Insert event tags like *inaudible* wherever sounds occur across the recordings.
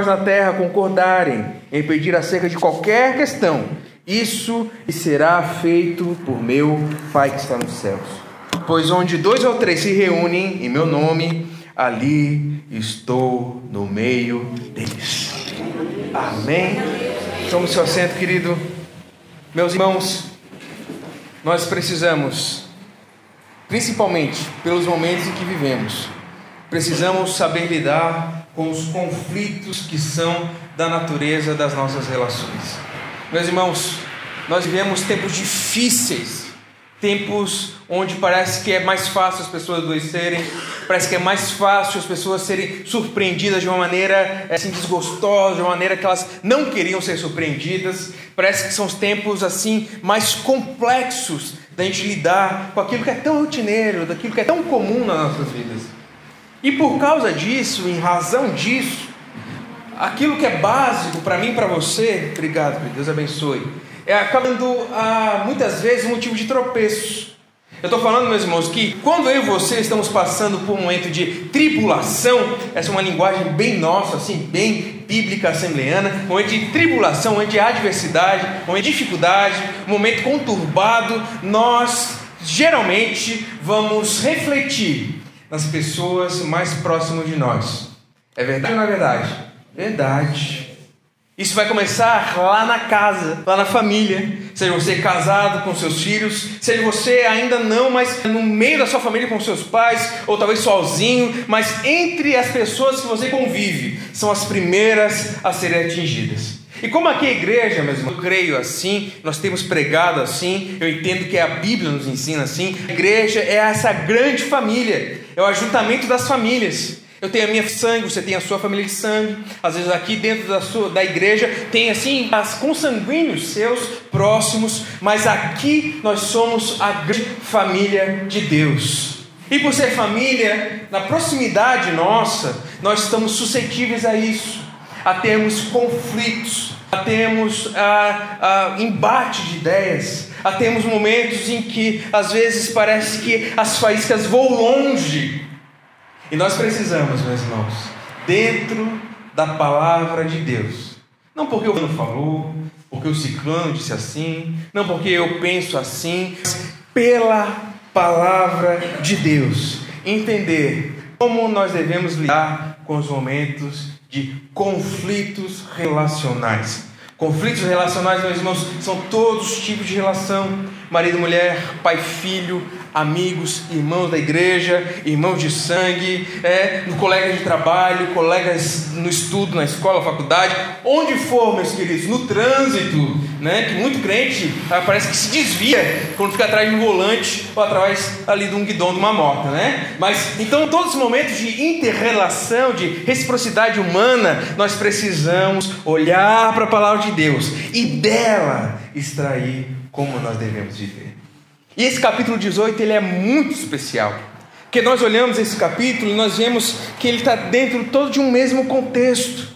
na terra concordarem em pedir acerca de qualquer questão, isso será feito por meu Pai que está nos céus. Pois onde dois ou três se reúnem em meu nome, ali estou no meio deles. Amém? Tome seu assento, querido. Meus irmãos, nós precisamos, principalmente pelos momentos em que vivemos, precisamos saber lidar com os conflitos que são da natureza das nossas relações. Meus irmãos, nós vivemos tempos difíceis, tempos onde parece que é mais fácil as pessoas adoecerem, parece que é mais fácil as pessoas serem surpreendidas de uma maneira assim desgostosa, de uma maneira que elas não queriam ser surpreendidas. Parece que são os tempos assim mais complexos da gente lidar com aquilo que é tão rotineiro, daquilo que é tão comum nas nossas vidas. E por causa disso, em razão disso, aquilo que é básico para mim e para você, obrigado, Deus abençoe, é acabando ah, muitas vezes um motivo de tropeço. Eu estou falando, meus irmãos, que quando eu e você estamos passando por um momento de tribulação, essa é uma linguagem bem nossa, assim, bem bíblica assembleana, um momento de tribulação, um momento de adversidade, um momento de dificuldade, um momento conturbado, nós geralmente vamos refletir nas pessoas mais próximas de nós. É verdade ou não é verdade? Verdade. Isso vai começar lá na casa, lá na família. Seja você casado com seus filhos, seja você ainda não, mas no meio da sua família com seus pais, ou talvez sozinho, mas entre as pessoas que você convive, são as primeiras a serem atingidas. E como aqui é igreja, meus irmãos, eu creio assim, nós temos pregado assim, eu entendo que a Bíblia nos ensina assim. A igreja é essa grande família, é o ajuntamento das famílias. Eu tenho a minha sangue, você tem a sua família de sangue. Às vezes aqui dentro da sua da igreja tem assim as consanguíneos seus próximos, mas aqui nós somos a grande família de Deus. E por ser família, na proximidade nossa, nós estamos suscetíveis a isso, a termos conflitos, a termos a, a embate de ideias, a termos momentos em que às vezes parece que as faíscas voam longe. E nós precisamos, meus irmãos, dentro da palavra de Deus. Não porque o Ciclano falou, porque o ciclano disse assim, não porque eu penso assim, mas pela palavra de Deus. Entender como nós devemos lidar com os momentos de conflitos relacionais. Conflitos relacionais, meus irmãos, são todos os tipos de relação: marido, mulher, pai, filho, amigos, irmãos da igreja, irmãos de sangue, é, no colega de trabalho, colegas no estudo, na escola, faculdade, onde for, meus queridos, no trânsito, né, que muito crente ah, parece que se desvia quando fica atrás de um volante ou atrás ali de um guidão de uma moto, né? Mas então, todos os momentos de interrelação, de reciprocidade humana, nós precisamos olhar para a palavra de Deus e dela extrair como nós devemos viver. E esse capítulo 18 ele é muito especial. Porque nós olhamos esse capítulo e nós vemos que ele está dentro todo de um mesmo contexto.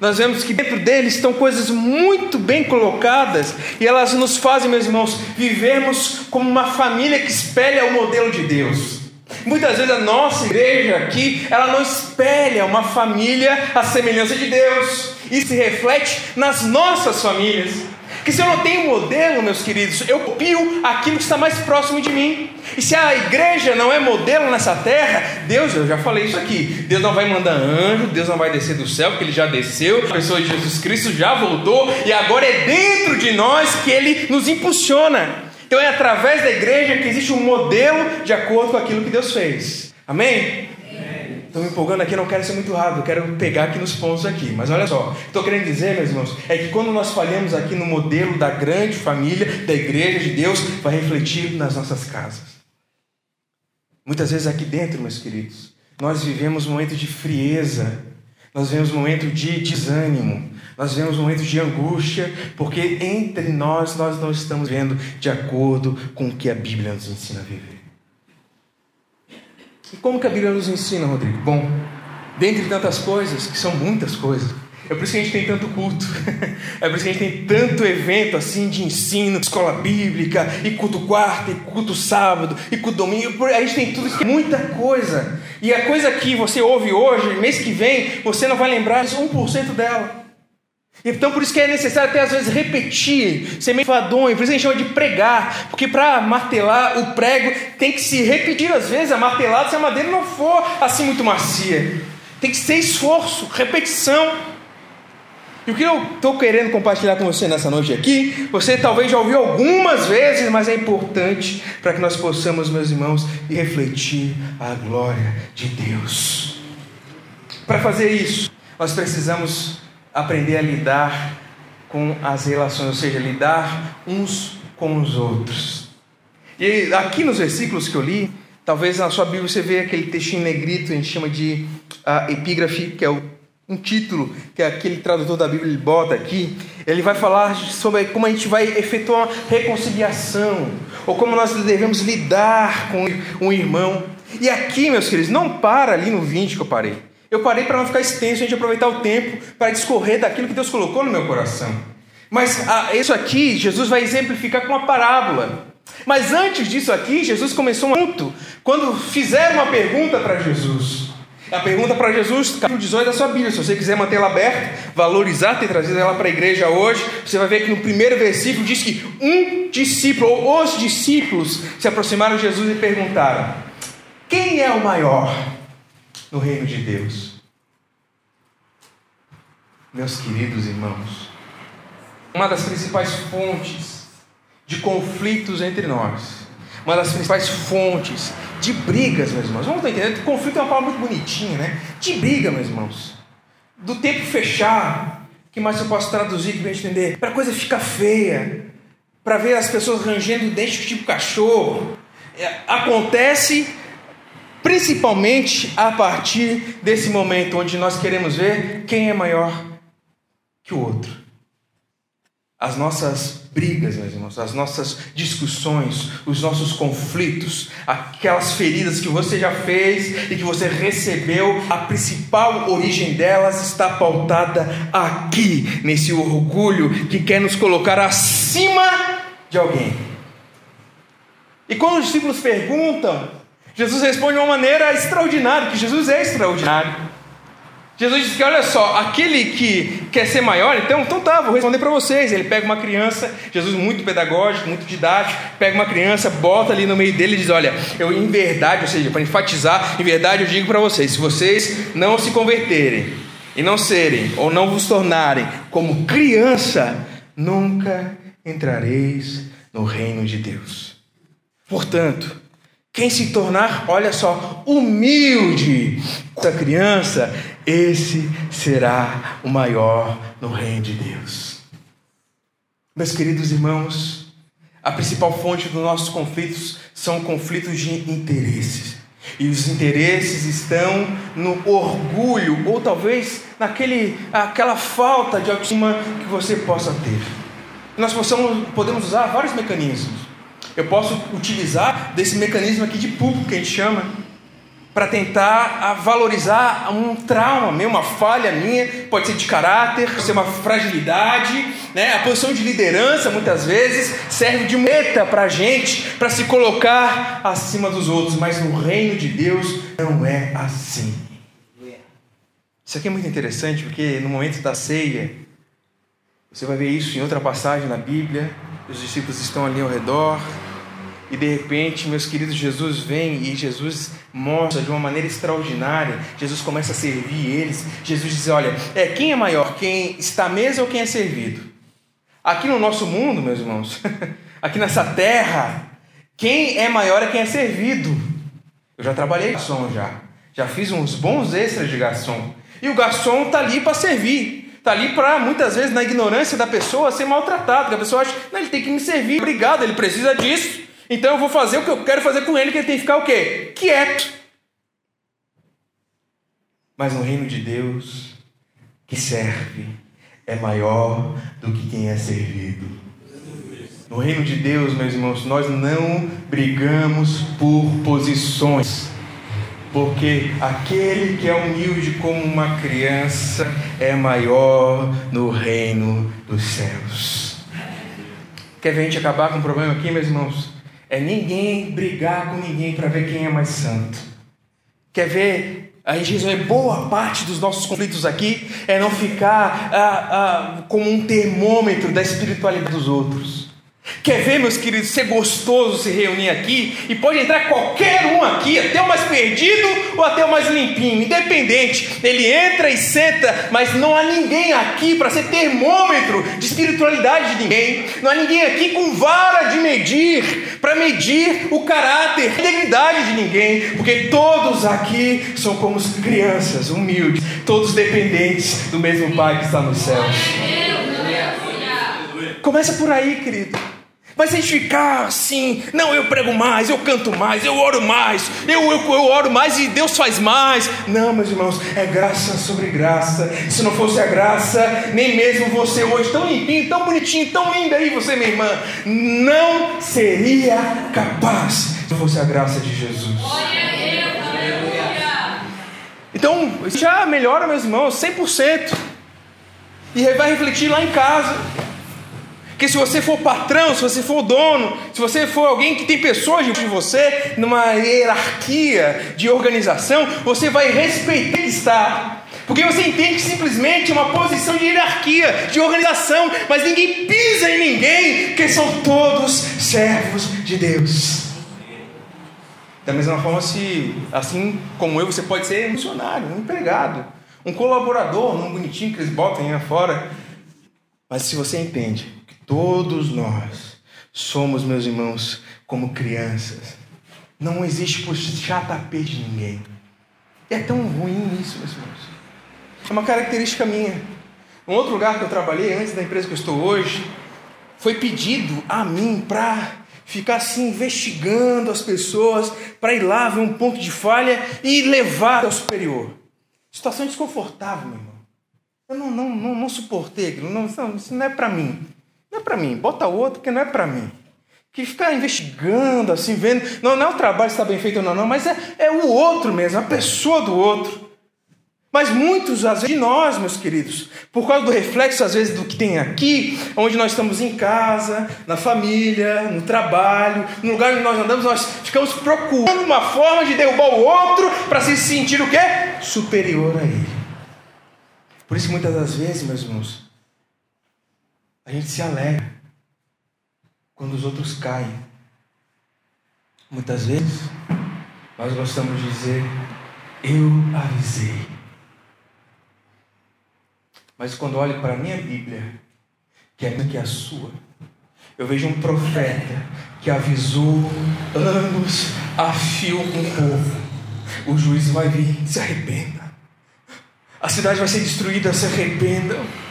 Nós vemos que dentro dele estão coisas muito bem colocadas e elas nos fazem, meus irmãos, vivermos como uma família que espelha o modelo de Deus. Muitas vezes a nossa igreja aqui, ela não espelha uma família à semelhança de Deus. Isso se reflete nas nossas famílias. Que se eu não tenho modelo, meus queridos, eu copio aquilo que está mais próximo de mim. E se a igreja não é modelo nessa terra, Deus, eu já falei isso aqui, Deus não vai mandar anjo, Deus não vai descer do céu, porque ele já desceu, a pessoa de Jesus Cristo já voltou, e agora é dentro de nós que ele nos impulsiona. Então é através da igreja que existe um modelo de acordo com aquilo que Deus fez. Amém? Estou me empolgando aqui, não quero ser muito rápido, quero pegar aqui nos pontos aqui. Mas olha só, estou querendo dizer, meus irmãos, é que quando nós falhamos aqui no modelo da grande família, da igreja de Deus, vai refletir nas nossas casas. Muitas vezes aqui dentro, meus queridos, nós vivemos um momento de frieza, nós vivemos um momento de desânimo, nós vivemos um momento de angústia, porque entre nós nós não estamos vendo de acordo com o que a Bíblia nos ensina a viver. E como que a Bíblia nos ensina, Rodrigo? Bom, dentre tantas coisas, que são muitas coisas, É por isso que a gente tem tanto culto. *laughs* É por isso que a gente tem tanto evento assim de ensino, escola bíblica, e culto quarto, e culto sábado, e culto domingo. A gente tem tudo isso, muita coisa. E a coisa que você ouve hoje, mês que vem, você não vai lembrar 1% dela. Então por isso que é necessário até às vezes repetir, fadonho, por isso a gente chama de pregar, porque para martelar o prego tem que se repetir às vezes a martelada se a madeira não for assim muito macia. Tem que ser esforço, repetição. E o que eu estou querendo compartilhar com você nessa noite aqui, você talvez já ouviu algumas vezes, mas é importante para que nós possamos, meus irmãos, refletir a glória de Deus. Para fazer isso, nós precisamos aprender a lidar com as relações, ou seja, lidar uns com os outros. E aqui nos versículos que eu li, talvez na sua Bíblia você veja aquele textinho negrito, a gente chama de uh, epígrafe, que é o, um título que aquele tradutor da Bíblia bota aqui. Ele vai falar sobre como a gente vai efetuar uma reconciliação, ou como nós devemos lidar com um irmão. E aqui, meus queridos, não para ali no 20 que eu parei. Eu parei para não ficar extenso, a gente aproveitar o tempo para discorrer daquilo que Deus colocou no meu coração. Mas ah, isso aqui, Jesus vai exemplificar com uma parábola. Mas antes disso aqui, Jesus começou um assunto quando fizeram uma pergunta para Jesus. A pergunta para Jesus, capítulo 18 da sua Bíblia. Se você quiser mantê-la aberta, valorizar, ter trazido ela para a igreja hoje, você vai ver que no primeiro versículo diz que um discípulo, ou os discípulos, se aproximaram de Jesus e perguntaram: Quem é o maior? No reino de Deus. Meus queridos irmãos, uma das principais fontes de conflitos entre nós, uma das principais fontes de brigas, meus irmãos. Vamos entender? Conflito é uma palavra muito bonitinha, né? De briga, meus irmãos. Do tempo fechar, que mais eu posso traduzir para entender? Para coisa ficar feia, para ver as pessoas rangendo dentes tipo cachorro. É, acontece principalmente a partir desse momento onde nós queremos ver quem é maior que o outro. As nossas brigas, meus irmãos, as nossas discussões, os nossos conflitos, aquelas feridas que você já fez e que você recebeu, a principal origem delas está pautada aqui, nesse orgulho que quer nos colocar acima de alguém. E quando os discípulos perguntam Jesus responde de uma maneira extraordinária, que Jesus é extraordinário. Jesus diz que, olha só, aquele que quer ser maior, então, então tá, vou responder para vocês. Ele pega uma criança, Jesus muito pedagógico, muito didático, pega uma criança, bota ali no meio dele e diz: Olha, eu em verdade, ou seja, para enfatizar, em verdade eu digo para vocês: se vocês não se converterem e não serem, ou não vos tornarem como criança, nunca entrareis no reino de Deus. Portanto, quem se tornar, olha só, humilde, essa criança, esse será o maior no reino de Deus. Meus queridos irmãos, a principal fonte dos nossos conflitos são conflitos de interesses. E os interesses estão no orgulho, ou talvez naquele, aquela falta de autoestima que você possa ter. Nós possamos, podemos usar vários mecanismos. Eu posso utilizar desse mecanismo aqui de público que a gente chama, para tentar valorizar um trauma meu, uma falha minha, pode ser de caráter, pode ser uma fragilidade, né? A posição de liderança muitas vezes serve de meta para a gente, para se colocar acima dos outros, mas no reino de Deus não é assim. Isso aqui é muito interessante porque no momento da ceia, você vai ver isso em outra passagem na Bíblia, os discípulos estão ali ao redor, e de repente, meus queridos, Jesus vem e Jesus mostra de uma maneira extraordinária. Jesus começa a servir eles. Jesus diz: Olha, é quem é maior, quem está à mesa ou quem é servido? Aqui no nosso mundo, meus irmãos, *laughs* aqui nessa terra, quem é maior é quem é servido. Eu já trabalhei garçom já, já fiz uns bons extras de garçom. E o garçom está ali para servir. Está ali para, muitas vezes, na ignorância da pessoa, ser maltratado. Que a pessoa acha, não, ele tem que me servir, obrigado, ele precisa disso. Então eu vou fazer o que eu quero fazer com ele, que ele tem que ficar o quê? Quieto. Mas no reino de Deus, que serve é maior do que quem é servido. No reino de Deus, meus irmãos, nós não brigamos por posições. porque aquele que é humilde como uma criança é maior no reino dos céus. Quer ver a gente acabar com o problema aqui, meus irmãos? É ninguém brigar com ninguém para ver quem é mais santo. Quer ver a gente resolver boa parte dos nossos conflitos aqui é não ficar ah, ah, como um termômetro da espiritualidade dos outros. Quer ver, meus queridos, ser gostoso se reunir aqui? E pode entrar qualquer um aqui, até o mais perdido ou até o mais limpinho, independente. Ele entra e senta, mas não há ninguém aqui para ser termômetro de espiritualidade de ninguém. Não há ninguém aqui com vara de medir, para medir o caráter, a integridade de ninguém, porque todos aqui são como crianças humildes, todos dependentes do mesmo Pai que está nos céus. Começa por aí, querido. Mas se a gente ficar assim, não, eu prego mais, eu canto mais, eu oro mais, eu, eu, eu oro mais e Deus faz mais. Não, meus irmãos, é graça sobre graça. Se não fosse a graça, nem mesmo você hoje, tão limpinho, tão bonitinho, tão lindo aí, você, minha irmã, não seria capaz se não fosse a graça de Jesus. Então, já melhora, meus irmãos, 100%. E vai refletir lá em casa. Porque se você for patrão, se você for dono, se você for alguém que tem pessoas de você, numa hierarquia de organização, você vai respeitar que está. Porque você entende que simplesmente é uma posição de hierarquia, de organização, mas ninguém pisa em ninguém, porque são todos servos de Deus. Da mesma forma, se assim como eu, você pode ser um funcionário, um empregado, um colaborador, um bonitinho que eles botam aí fora. Mas se você entende Todos nós somos, meus irmãos, como crianças. Não existe puxar tapete de ninguém. É tão ruim isso, meus irmãos. É uma característica minha. Um outro lugar que eu trabalhei, antes da empresa que eu estou hoje, foi pedido a mim para ficar assim investigando as pessoas, para ir lá ver um ponto de falha e levar ao superior. Situação desconfortável, meu irmão. Eu não, não, não, não suportei aquilo. Não, isso não é para mim. Não é para mim, bota outro que não é para mim. Que ficar investigando, assim, vendo. Não, não é o trabalho se está bem feito ou não, não, mas é, é o outro mesmo, a pessoa do outro. Mas muitos, às vezes, de nós, meus queridos, por causa do reflexo, às vezes, do que tem aqui, onde nós estamos em casa, na família, no trabalho, no lugar onde nós andamos, nós ficamos procurando uma forma de derrubar o outro para se sentir o quê? Superior a ele. Por isso, muitas das vezes, meus irmãos, a gente se alegra quando os outros caem. Muitas vezes nós gostamos de dizer, eu avisei. Mas quando olho para a minha Bíblia, que é que é a sua, eu vejo um profeta que avisou anos a fio com o povo. O juiz vai vir, se arrependa. A cidade vai ser destruída, se arrependam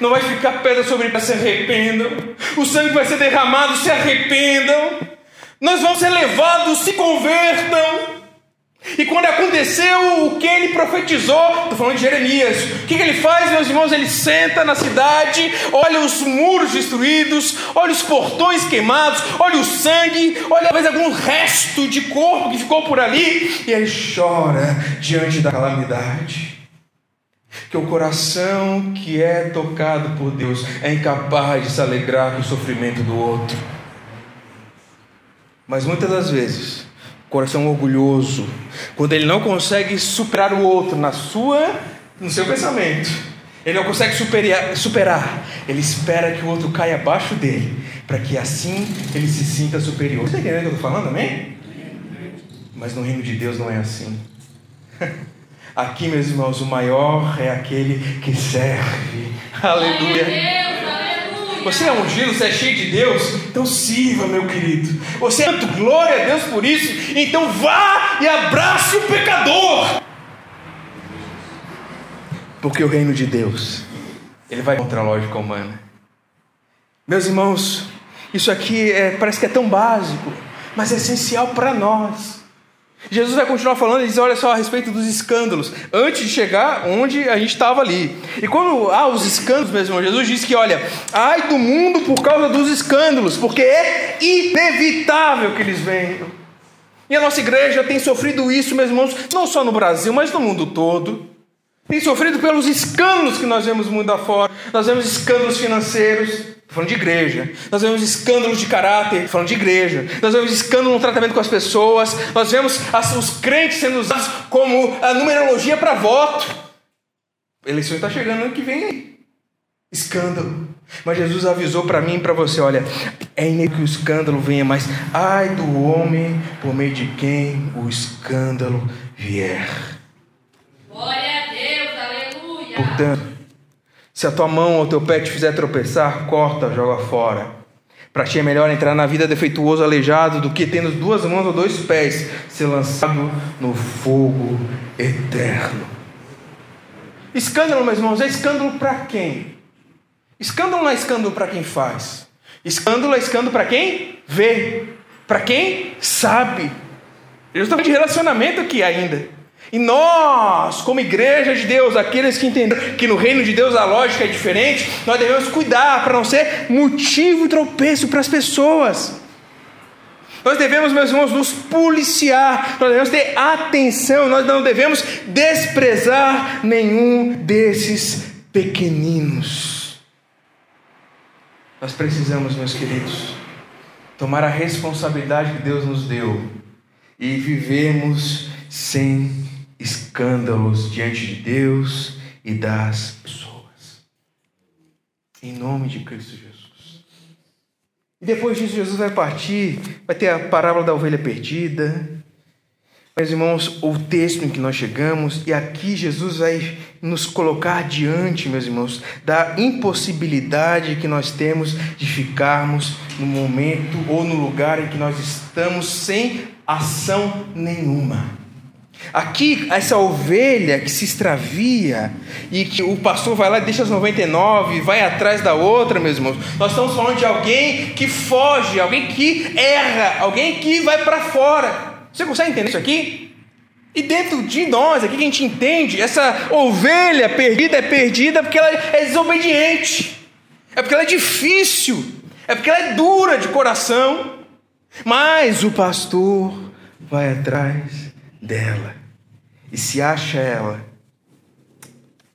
não vai ficar pedra sobre pedra, se arrependam. O sangue vai ser derramado, se arrependam. Nós vamos ser levados, se convertam. E quando aconteceu o que ele profetizou, estou falando de Jeremias, o que, que, ele faz, meus irmãos? Ele senta na cidade, olha os muros destruídos, olha os portões queimados, olha o sangue, olha talvez algum resto de corpo que ficou por ali, e ele chora diante da calamidade que o coração que é tocado por Deus é incapaz de se alegrar com o sofrimento do outro. Mas muitas das vezes, o coração orgulhoso, quando ele não consegue superar o outro na sua, no seu pensamento, ele não consegue superar, superar ele espera que o outro caia abaixo dele, para que assim ele se sinta superior. Você está entendendo o que eu estou falando, amém? Mas no reino de Deus não é assim. *laughs* Aqui, meus irmãos, o maior é aquele que serve. Aleluia. Você é ungido, você é cheio de Deus, então sirva, meu querido. Você é muito glória a Deus por isso, então vá e abrace o pecador. Porque o reino de Deus, ele vai contra a lógica humana. Meus irmãos, isso aqui é, parece que é tão básico, mas é essencial para nós. Jesus vai continuar falando e diz: olha só a respeito dos escândalos, antes de chegar onde a gente estava ali. E quando há os escândalos, mesmo, Jesus diz que, olha, ai do mundo por causa dos escândalos, porque é inevitável que eles venham. E a nossa igreja tem sofrido isso, meus irmãos, não só no Brasil, mas no mundo todo. Tem sofrido pelos escândalos que nós vemos mundo afora. Nós vemos escândalos financeiros, falando de igreja. Nós vemos escândalos de caráter, falando de igreja. Nós vemos escândalo no tratamento com as pessoas. Nós vemos as, os crentes sendo usados como a numerologia para voto. Eleição está chegando ano que vem aí. Escândalo. Mas Jesus avisou para mim e para você: olha, é inevitável que o escândalo venha, mas ai do homem por meio de quem o escândalo vier. Glória. Portanto, se a tua mão ou teu pé te fizer tropeçar, corta, joga fora. Para ti é melhor entrar na vida defeituoso, aleijado, do que tendo duas mãos ou dois pés, ser lançado no fogo eterno. Escândalo, meus irmãos, é escândalo para quem? Escândalo não é escândalo para quem faz. Escândalo é escândalo para quem vê, para quem sabe. Eu estou falando de relacionamento aqui ainda. E nós, como igreja de Deus, aqueles que entenderam que no reino de Deus a lógica é diferente, nós devemos cuidar para não ser motivo de tropeço para as pessoas. Nós devemos, meus irmãos, nos policiar, nós devemos ter atenção, nós não devemos desprezar nenhum desses pequeninos. Nós precisamos, meus queridos, tomar a responsabilidade que Deus nos deu e vivermos sem escândalos diante de Deus e das pessoas. Em nome de Cristo Jesus. E depois disso, Jesus vai partir, vai ter a parábola da ovelha perdida. Meus irmãos, o texto em que nós chegamos, e aqui Jesus vai nos colocar diante, meus irmãos, da impossibilidade que nós temos de ficarmos no momento ou no lugar em que nós estamos sem ação nenhuma. Aqui, essa ovelha que se extravia e que o pastor vai lá e deixa as 99, vai atrás da outra, meus irmãos. Nós estamos falando de alguém que foge, alguém que erra, alguém que vai para fora. Você consegue entender isso aqui? E dentro de nós, aqui que a gente entende, essa ovelha perdida é perdida porque ela é desobediente, é porque ela é difícil, é porque ela é dura de coração. Mas o pastor vai atrás dela. E se acha ela,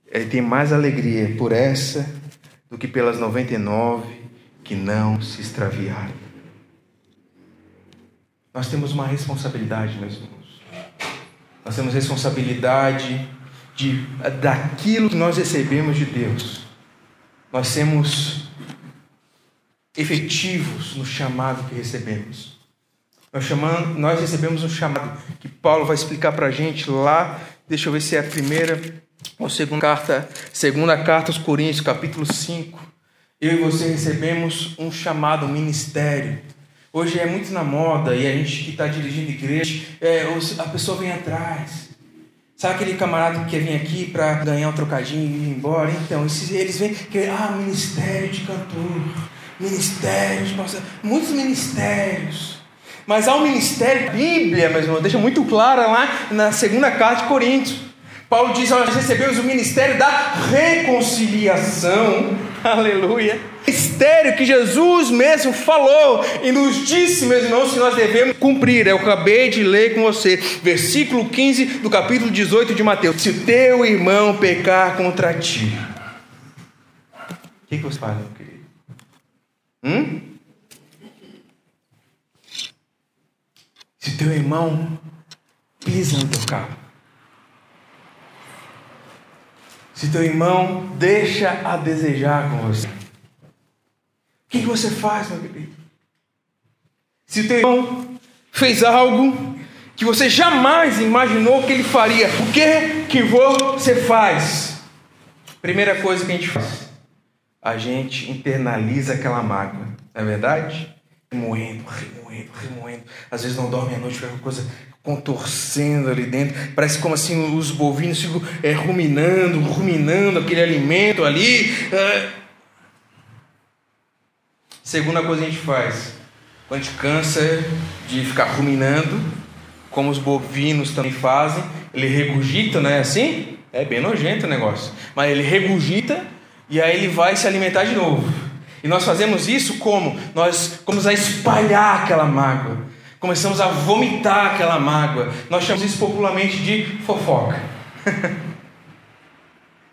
ele tem mais alegria por essa do que pelas 99 que não se extraviaram. Nós temos uma responsabilidade, meus irmãos. Nós temos responsabilidade de daquilo que nós recebemos de Deus. Nós temos efetivos no chamado que recebemos. Nós, chamamos, nós recebemos um chamado que Paulo vai explicar para a gente lá. Deixa eu ver se é a primeira ou segunda carta, segunda carta aos Coríntios, capítulo 5. Eu e você recebemos um chamado, um ministério. Hoje é muito na moda e a gente que está dirigindo igreja, é, a pessoa vem atrás. Sabe aquele camarada que quer vir aqui para ganhar um trocadinho e ir embora? Então, esses, eles vêm, que, ah, ministério de cantor, ministério de muitos ministérios. Mas há um ministério, a Bíblia, meu irmão, deixa muito clara lá na segunda carta de Coríntios. Paulo diz: Nós recebemos o ministério da reconciliação. *laughs* Aleluia. Mistério que Jesus mesmo falou e nos disse, meus irmãos, que nós devemos cumprir. Eu acabei de ler com você, versículo 15 do capítulo 18 de Mateus. Se teu irmão pecar contra ti, o que, que você faz, meu querido? Hum? Se teu irmão pisa no teu carro, se teu irmão deixa a desejar com você, o que, você faz, meu querido? Se teu irmão fez algo que você jamais imaginou que ele faria, o que que você faz? Primeira coisa que a gente faz, a gente internaliza aquela mágoa, não é verdade? Remoendo, remoendo, remoendo. Às vezes não dorme à noite, fica coisa contorcendo ali dentro. Parece como assim os bovinos ficam é, ruminando, ruminando aquele alimento ali. É. Segunda coisa que a gente faz, quando a gente cansa de ficar ruminando, como os bovinos também fazem, ele regurgita, não é assim? É bem nojento o negócio. Mas ele regurgita e aí ele vai se alimentar de novo. E nós fazemos isso como? Nós vamos a espalhar aquela mágoa. Começamos a vomitar aquela mágoa. Nós chamamos isso popularmente de fofoca. *laughs*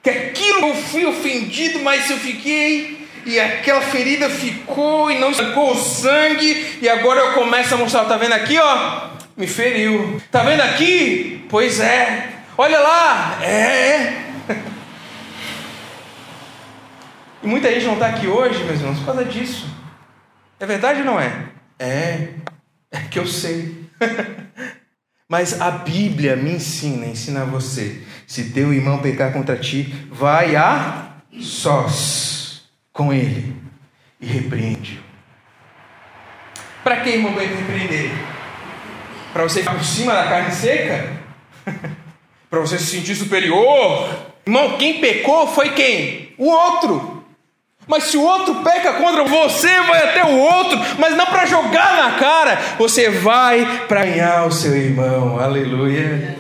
que aquilo eu fui ofendido, mas eu fiquei e aquela ferida ficou e não estancou o sangue, e agora eu começo a mostrar, tá vendo aqui, ó? Me feriu. Tá vendo aqui? Pois é. Olha lá. É. *laughs* E muita gente não está aqui hoje, meus irmãos, por causa disso. É verdade ou não é? É. É que eu sei. *laughs* Mas a Bíblia me ensina, ensina a você. Se teu irmão pecar contra ti, vai a sós com ele e repreende-o. Para que, irmão, repreender? Para você ficar por cima da carne seca? *laughs* Para você se sentir superior? Irmão, quem pecou foi quem? O outro. Mas se o outro peca contra você, vai até o outro, mas não para jogar na cara, você vai para ganhar o seu irmão, aleluia.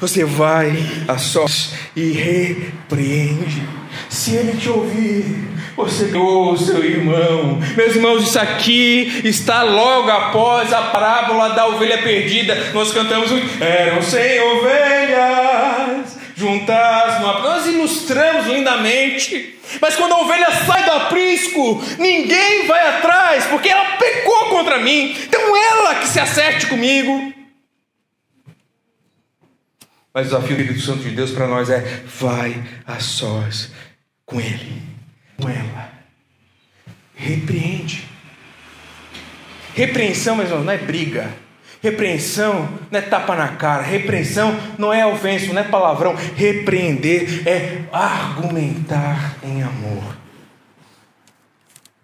Você vai a sós e repreende. Se ele te ouvir, você ganhou o seu irmão. Meus irmãos, isso aqui está logo após a parábola da ovelha perdida. Nós cantamos: Eram cem ovelhas juntas no Nós ilustramos lindamente. Mas quando a ovelha sai do aprisco, ninguém vai atrás, porque ela pecou contra mim. Então ela que se acerte comigo. Mas o desafio do Espírito Santo de Deus para nós é: vai a sós com Ele, com ela. Repreende. Repreensão, irmãos, não é briga. Repreensão não é tapa na cara, repreensão não é ofensa, não é palavrão. Repreender é argumentar em amor.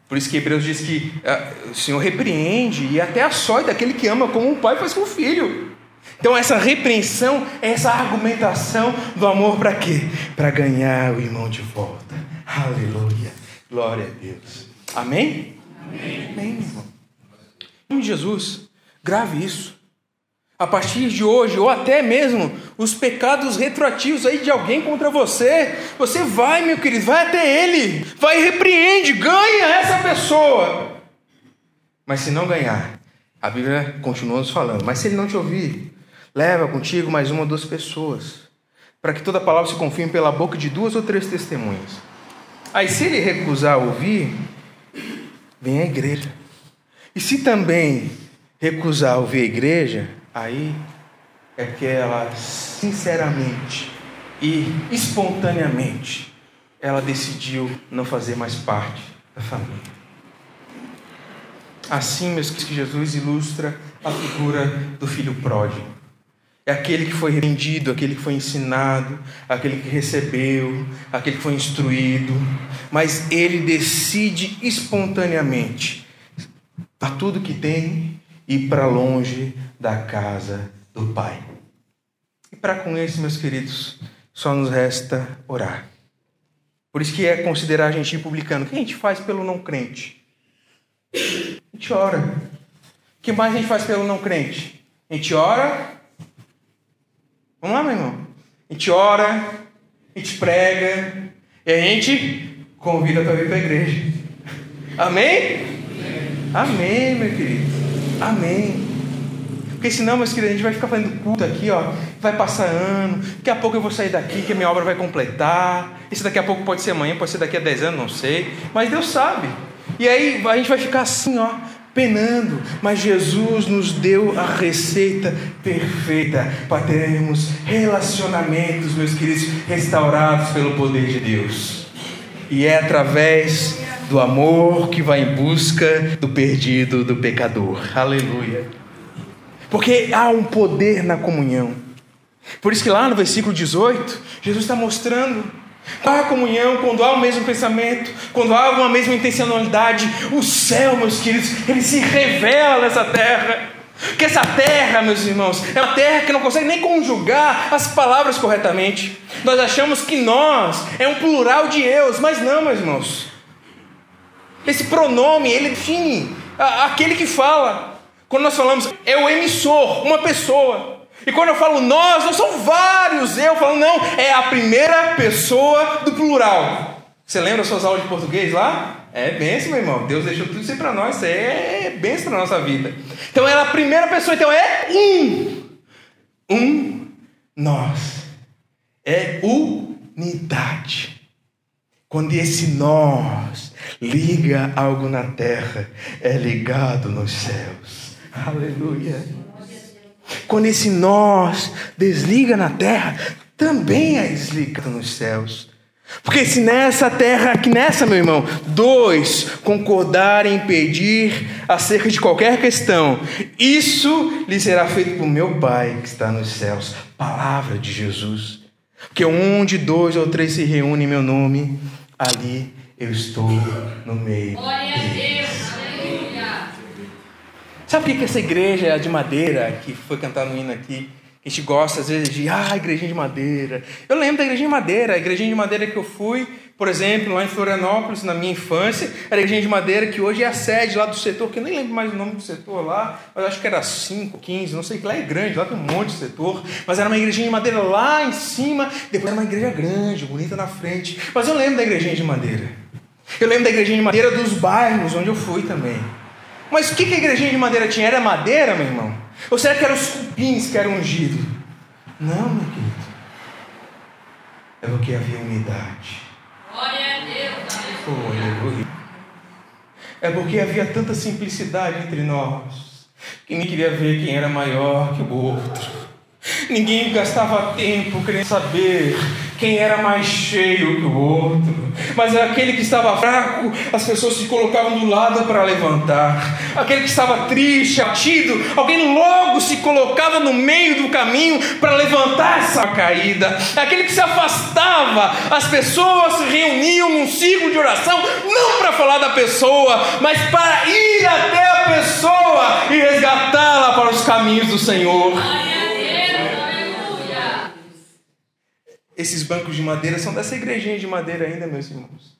Por isso que Hebreus diz que uh, o Senhor repreende e até açói daquele que ama, como um pai faz com o filho. Então, essa repreensão, essa argumentação do amor para quê? Para ganhar o irmão de volta. Aleluia. Glória a Deus. Amém? Amém, Amém irmão. Em nome de Jesus. Grave isso. A partir de hoje, ou até mesmo os pecados retroativos aí de alguém contra você, você vai, meu querido, vai até ele, vai e repreende, ganha essa pessoa. Mas se não ganhar, a Bíblia continua nos falando, mas se ele não te ouvir, leva contigo mais uma ou duas pessoas, para que toda palavra se confirme pela boca de duas ou três testemunhas. Aí, se ele recusar ouvir, vem à igreja. E se também recusar ouvir a igreja, aí é que ela sinceramente e espontaneamente ela decidiu não fazer mais parte da família. Assim, meus que Jesus ilustra a figura do filho pródigo. É aquele que foi repreendido, aquele que foi ensinado, aquele que recebeu, aquele que foi instruído, mas ele decide espontaneamente a tudo que tem ir para longe da casa do Pai. E para com isso, meus queridos, só nos resta orar. Por isso que é considerar a gente ir publicando. O que a gente faz pelo não crente? A gente ora. O que mais a gente faz pelo não crente? A gente ora. Vamos lá, meu irmão. A gente ora, a gente prega, e a gente convida para vir para a igreja. Amém? Amém, meu querido. Amém. Porque senão, meus queridos, a gente vai ficar fazendo culto aqui, ó. Vai passar ano, daqui a pouco eu vou sair daqui, que a minha obra vai completar. Esse daqui a pouco pode ser amanhã, pode ser daqui a 10 anos, não sei. Mas Deus sabe. E aí a gente vai ficar assim, ó, penando. Mas Jesus nos deu a receita perfeita para termos relacionamentos, meus queridos, restaurados pelo poder de Deus. E é através do amor que vai em busca do perdido, do pecador. Aleluia. Porque há um poder na comunhão. Por isso que lá no versículo 18, Jesus está mostrando qual é a comunhão quando há o mesmo pensamento, quando há uma mesma intencionalidade. O céu, meus queridos, ele se revela nessa terra. Que essa terra, meus irmãos, é uma terra que não consegue nem conjugar as palavras corretamente. Nós achamos que nós é um plural de eus, mas não, meus irmãos. Esse pronome, ele define aquele que fala. Quando nós falamos, é o emissor, uma pessoa. E quando eu falo nós, não são vários eu falando, não, é a primeira pessoa do plural. Você lembra as suas aulas de português lá? É benção, meu irmão. Deus deixou tudo isso para nós. É benção na nossa vida. Então ela é a primeira pessoa, então é um. Um nós. É unidade. Quando esse nós liga algo na terra, é ligado nos céus. Aleluia. Quando esse nós desliga na terra, também é desligado nos céus. Porque se nessa terra, aqui nessa, meu irmão, dois concordarem em pedir acerca de qualquer questão, isso lhe será feito por meu Pai que está nos céus. Palavra de Jesus. Porque onde dois ou três se reúnem em meu nome, ali eu estou no meio. Glória a Deus, aleluia. Sabe o que essa igreja de madeira, que foi cantar no hino aqui, a gente gosta às vezes de, ah, igrejinha de madeira. Eu lembro da igrejinha de madeira, a igrejinha de madeira que eu fui, por exemplo, lá em Florianópolis, na minha infância, era a igrejinha de madeira que hoje é a sede lá do setor, que eu nem lembro mais o nome do setor lá, mas acho que era 5, 15, não sei, que lá é grande, lá tem um monte de setor, mas era uma igrejinha de madeira lá em cima, depois era uma igreja grande, bonita na frente. Mas eu lembro da igrejinha de madeira. Eu lembro da igrejinha de madeira dos bairros onde eu fui também. Mas o que a igrejinha de madeira tinha? Era madeira, meu irmão? Ou será que eram os cupins que eram ungidos? Não, meu querido. É porque havia unidade. É porque havia tanta simplicidade entre nós que ninguém queria ver quem era maior que o outro. Ninguém gastava tempo querendo saber quem era mais cheio que o outro. Mas aquele que estava fraco, as pessoas se colocavam do lado para levantar. Aquele que estava triste, abatido, alguém logo se colocava no meio do caminho para levantar essa caída. Aquele que se afastava, as pessoas se reuniam num círculo de oração, não para falar da pessoa, mas para ir até a pessoa e resgatá-la para os caminhos do Senhor. Esses bancos de madeira são dessa igrejinha de madeira ainda, meus irmãos.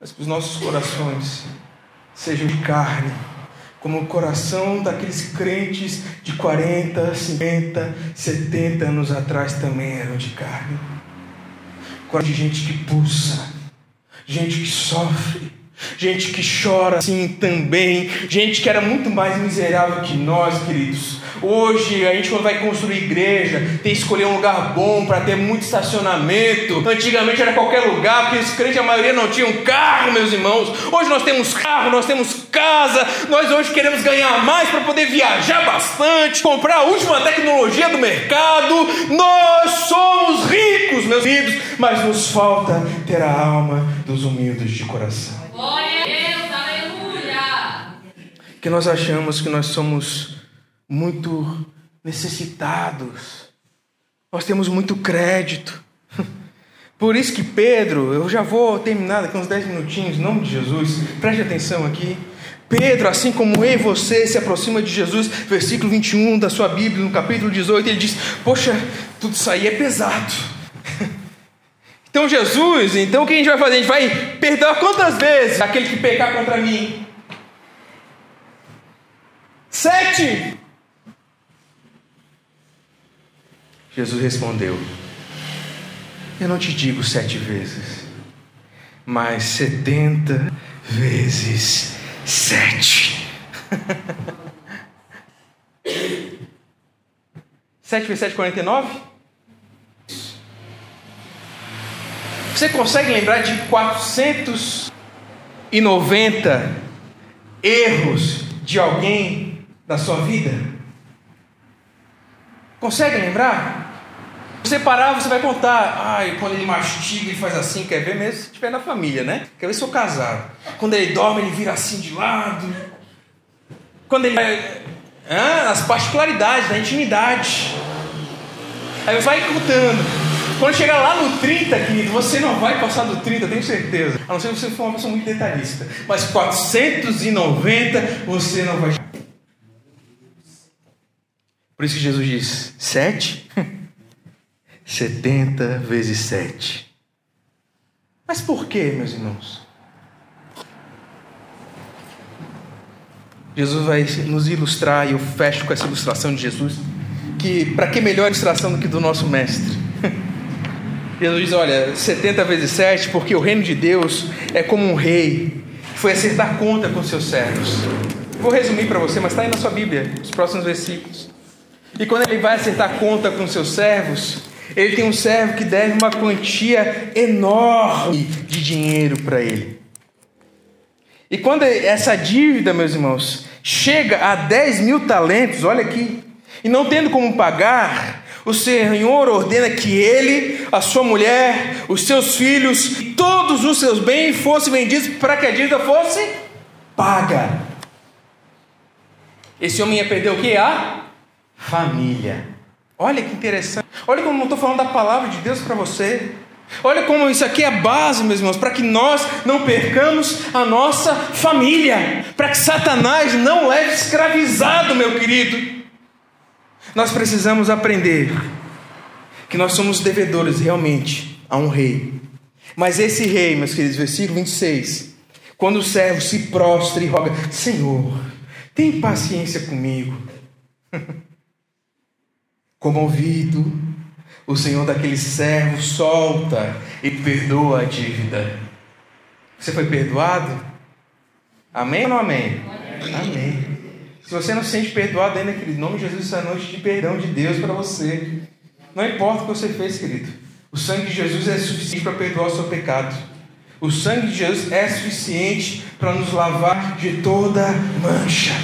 Mas que os nossos corações sejam de carne, como o coração daqueles crentes de 40, 50, 70 anos atrás também eram de carne. Coração de gente que pulsa, gente que sofre, gente que chora assim também, gente que era muito mais miserável que nós, queridos. Hoje a gente quando vai construir igreja tem que escolher um lugar bom para ter muito estacionamento. Antigamente era qualquer lugar, porque os crentes a maioria não tinham carro, meus irmãos. Hoje nós temos carro, nós temos casa. Nós hoje queremos ganhar mais para poder viajar bastante, comprar a última tecnologia do mercado. Nós somos ricos, meus queridos, mas nos falta ter a alma dos humildes de coração. Que nós achamos que nós somos muito necessitados, nós temos muito crédito. *laughs* Por isso que Pedro, eu já vou terminar daqui uns 10 minutinhos, em nome de Jesus, preste atenção aqui. Pedro, assim como eu e você, se aproxima de Jesus, versículo 21 da sua Bíblia, no capítulo 18, ele diz: Poxa, tudo isso aí é pesado. *laughs* Então, Jesus, então o que a gente vai fazer? A gente vai perdoar quantas vezes aquele que pecar contra mim? Sete! Jesus respondeu: Eu não te digo sete vezes, mas setenta vezes sete. *laughs* Sete vezes sete, quarenta e nove? Você consegue lembrar de 490 erros de alguém da sua vida? Consegue lembrar? Você parar, você vai contar. Ai, quando ele mastiga, ele faz assim, quer ver mesmo? Se estiver na família, né? Quer ver se eu casado. Quando ele dorme, ele vira assim de lado. Quando ele. Ah, as particularidades da intimidade. Aí vai contando. Quando chegar lá no 30, querido, você não vai passar do 30, tenho certeza. A não ser que você for uma pessoa muito detalhista. Mas 490 você não vai. Por isso que Jesus diz: 7? 70 *laughs* vezes 7. Mas por que, meus irmãos? Jesus vai nos ilustrar, e eu fecho com essa ilustração de Jesus, que para que melhor ilustração do que do nosso mestre? *laughs* Jesus diz: olha, 70 vezes 7, porque o reino de Deus é como um rei que foi acertar conta com seus servos. Vou resumir para você, mas está aí na sua Bíblia, os próximos versículos. E quando ele vai acertar conta com seus servos, ele tem um servo que deve uma quantia enorme de dinheiro para ele. E quando essa dívida, meus irmãos, chega a 10 mil talentos, olha aqui, e não tendo como pagar, o Senhor ordena que ele, a sua mulher, os seus filhos todos os seus bens fossem vendidos para que a dívida fosse paga. Esse homem ia perder o que? A família. Olha que interessante. Olha como eu estou falando da palavra de Deus para você. Olha como isso aqui é base, meus irmãos, para que nós não percamos a nossa família, para que Satanás não leve escravizado, meu querido. Nós precisamos aprender que nós somos devedores realmente a um rei. Mas esse rei, meus queridos, versículo 26, quando o servo se prostra e roga: Senhor, tem paciência comigo. *laughs* Comovido, o Senhor daquele servo solta e perdoa a dívida. Você foi perdoado? Amém ou não amém? Amém. amém. Se você não se sente perdoado ainda, querido, em nome de Jesus, essa noite de perdão de Deus para você. Não importa o que você fez, querido. O sangue de Jesus é suficiente para perdoar o seu pecado. O sangue de Jesus é suficiente para nos lavar de toda mancha.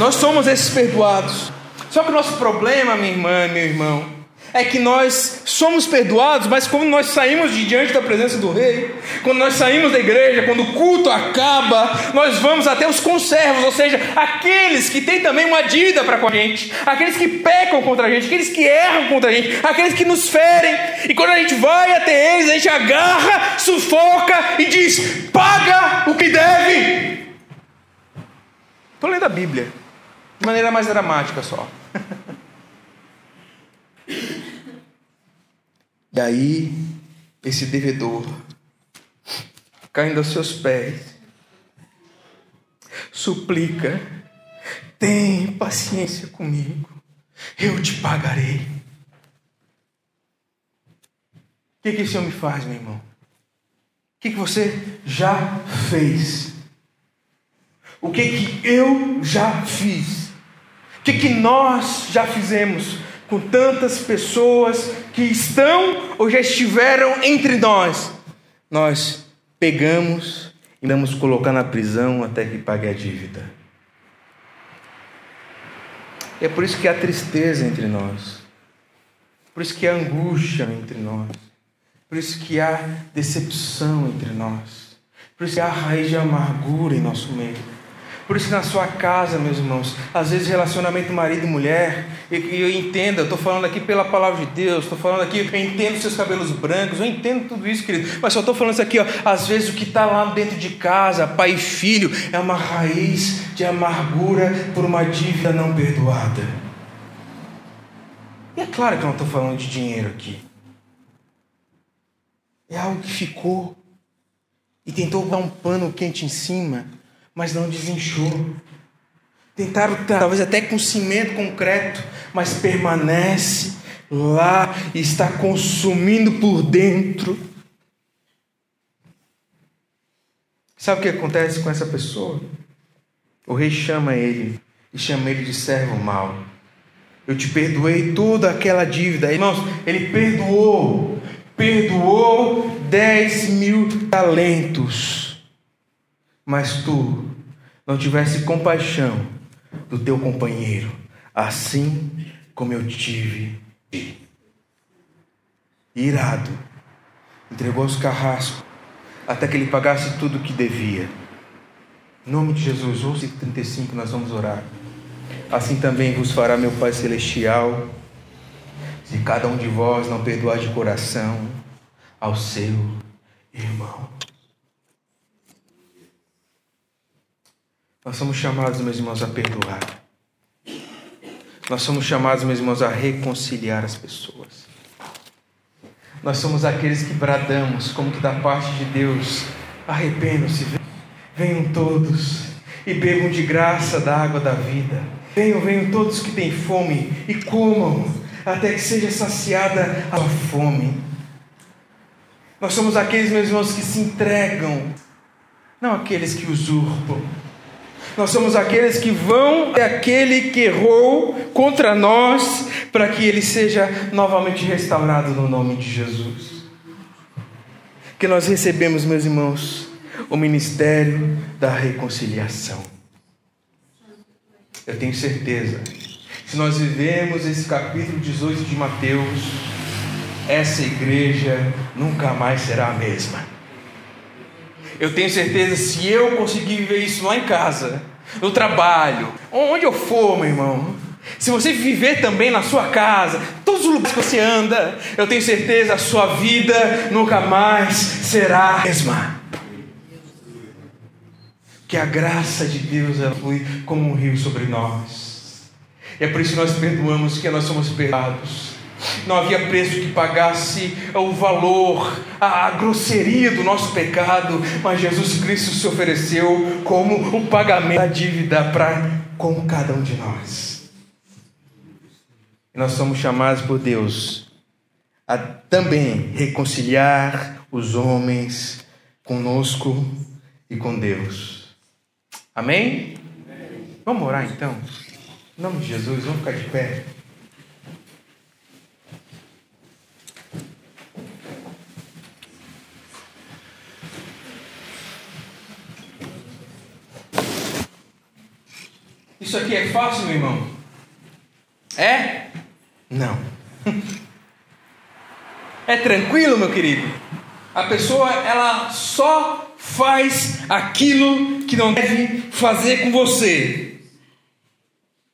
Nós somos esses perdoados. Só que o nosso problema, minha irmã, meu irmão, é que nós somos perdoados, mas quando nós saímos de diante da presença do Rei, quando nós saímos da igreja, quando o culto acaba, nós vamos até os conservos, ou seja, aqueles que têm também uma dívida para com a gente, aqueles que pecam contra a gente, aqueles que erram contra a gente, aqueles que nos ferem, e quando a gente vai até eles, a gente agarra, sufoca e diz: paga o que deve. Estou lendo a Bíblia, de maneira mais dramática só. E aí, esse devedor, caindo aos seus pés, suplica: tem paciência comigo, eu te pagarei. O que, que esse homem faz, meu irmão? O que, que você já fez? O que, que eu já fiz? O que, que nós já fizemos com tantas pessoas que estão ou já estiveram entre nós, nós pegamos e vamos colocar na prisão até que pague a dívida. É por isso que há tristeza entre nós, por isso que há angústia entre nós, por isso que há decepção entre nós, por isso que há raiz de amargura em nosso meio. Por isso na sua casa, meus irmãos, às vezes relacionamento marido e mulher, e, eu entendo, eu estou falando aqui pela palavra de Deus, estou falando aqui, eu entendo seus cabelos brancos, eu entendo tudo isso, querido, mas só estou falando isso aqui, ó, às vezes o que está lá dentro de casa, pai e filho, é uma raiz de amargura por uma dívida não perdoada. E é claro que eu não estou falando de dinheiro aqui. É algo que ficou e tentou dar um pano quente em cima mas não desinchou. Tentaram talvez até com cimento concreto, mas permanece lá e está consumindo por dentro. Sabe o que acontece com essa pessoa? O rei chama ele e chama ele de servo mau. Eu te perdoei toda aquela dívida. Irmãos, ele perdoou, perdoou 10 mil talentos mas tu não tivesse compaixão do teu companheiro, assim como eu tive. Irado, entregou os carrascos até que ele pagasse tudo o que devia. Em nome de Jesus, 11h35 nós vamos orar. Assim também vos fará meu Pai Celestial, se cada um de vós não perdoar de coração ao seu irmão. Nós somos chamados, meus irmãos, a perdoar. Nós somos chamados, meus irmãos, a reconciliar as pessoas. Nós somos aqueles que bradamos, como que da parte de Deus, arrependam-se, venham todos e bebam de graça da água da vida. Venham, venham todos que têm fome e comam, até que seja saciada a fome. Nós somos aqueles, meus irmãos, que se entregam, não aqueles que usurpam. Nós somos aqueles que vão até aquele que errou contra nós, para que ele seja novamente restaurado no nome de Jesus. Que nós recebemos, meus irmãos, o ministério da reconciliação. Eu tenho certeza, se nós vivemos esse capítulo 18 de Mateus, essa igreja nunca mais será a mesma. Eu tenho certeza, se eu conseguir viver isso lá em casa, no trabalho, onde eu for, meu irmão, se você viver também na sua casa, todos os lugares que você anda, eu tenho certeza, a sua vida nunca mais será a mesma. Que a graça de Deus ela flui como um rio sobre nós. E é por isso que nós perdoamos, que nós somos perdoados. Não havia preço que pagasse o valor, a, a grosseria do nosso pecado, mas Jesus Cristo se ofereceu como o pagamento da dívida para com cada um de nós. Nós somos chamados por Deus a também reconciliar os homens conosco e com Deus. Amém? Vamos orar então? Em nome de Jesus, vamos ficar de pé. Isso aqui é fácil, meu irmão? É? Não. *laughs* É tranquilo, meu querido? A pessoa, ela só faz aquilo que não deve fazer com você.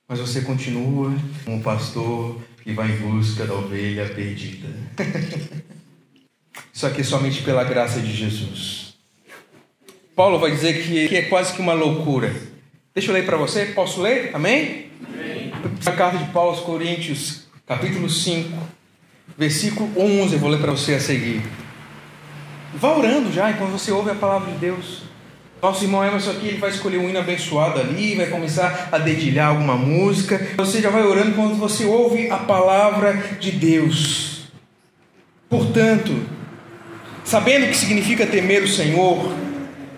Mas você continua um pastor que vai em busca da ovelha perdida. *laughs* Isso aqui é somente pela graça de Jesus. Paulo vai dizer que, é quase que uma loucura. Deixa eu ler para você, posso ler? Amém? Amém. A carta de Paulo aos Coríntios, capítulo 5, versículo 11, eu vou ler para você a seguir. Vá orando já enquanto você ouve a palavra de Deus. Nosso irmão Emerson aqui ele vai escolher um hino abençoado ali, vai começar a dedilhar alguma música. Você já vai orando quando você ouve a palavra de Deus. Portanto, sabendo o que significa temer o Senhor,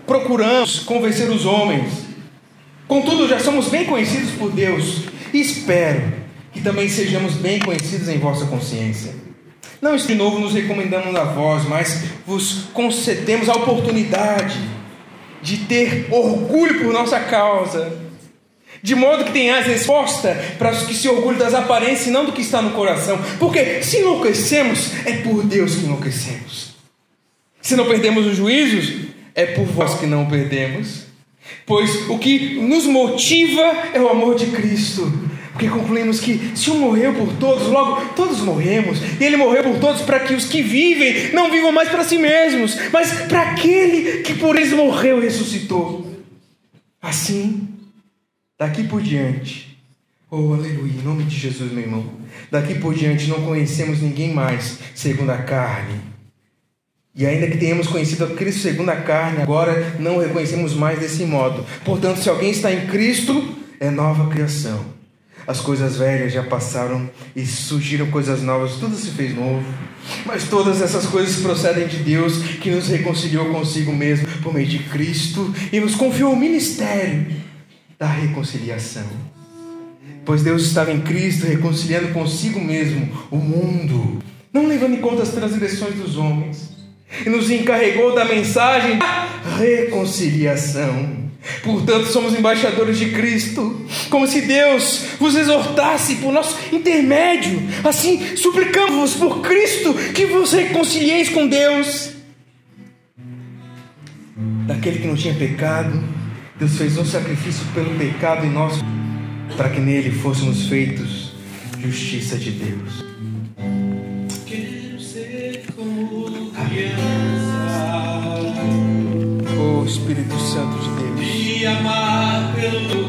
procuramos convencer os homens. Contudo, já somos bem conhecidos por Deus e espero que também sejamos bem conhecidos em vossa consciência. Não de novo nos recomendamos a vós, mas vos concedemos a oportunidade de ter orgulho por nossa causa, de modo que tenhais resposta para os que se orgulham das aparências e não do que está no coração. Porque se enlouquecemos, é por Deus que enlouquecemos. Se não perdemos os juízos, é por vós que não perdemos. Pois o que nos motiva é o amor de Cristo porque concluímos que se um morreu por todos, logo todos morremos. E ele morreu por todos para que os que vivem não vivam mais para si mesmos, mas para aquele que por eles morreu e ressuscitou. Assim, daqui por diante, oh aleluia, em nome de Jesus, meu irmão, daqui por diante não conhecemos ninguém mais segundo a carne. E ainda que tenhamos conhecido a Cristo segundo a carne, agora não reconhecemos mais desse modo. Portanto, se alguém está em Cristo, é nova criação. As coisas velhas já passaram e surgiram coisas novas, tudo se fez novo. Mas todas essas coisas procedem de Deus que nos reconciliou consigo mesmo por meio de Cristo e nos confiou o ministério da reconciliação. Pois Deus estava em Cristo reconciliando consigo mesmo o mundo, não levando em conta as transgressões dos homens, e nos encarregou da mensagem da reconciliação. Portanto, somos embaixadores de Cristo, como se Deus vos exortasse por nosso intermédio. Assim, suplicamos-vos por Cristo que vos reconcilieis com Deus. Daquele que não tinha pecado, Deus fez um sacrifício pelo pecado em nós, para que nele fôssemos feitos justiça de Deus. Santo de Deus. Amar pelo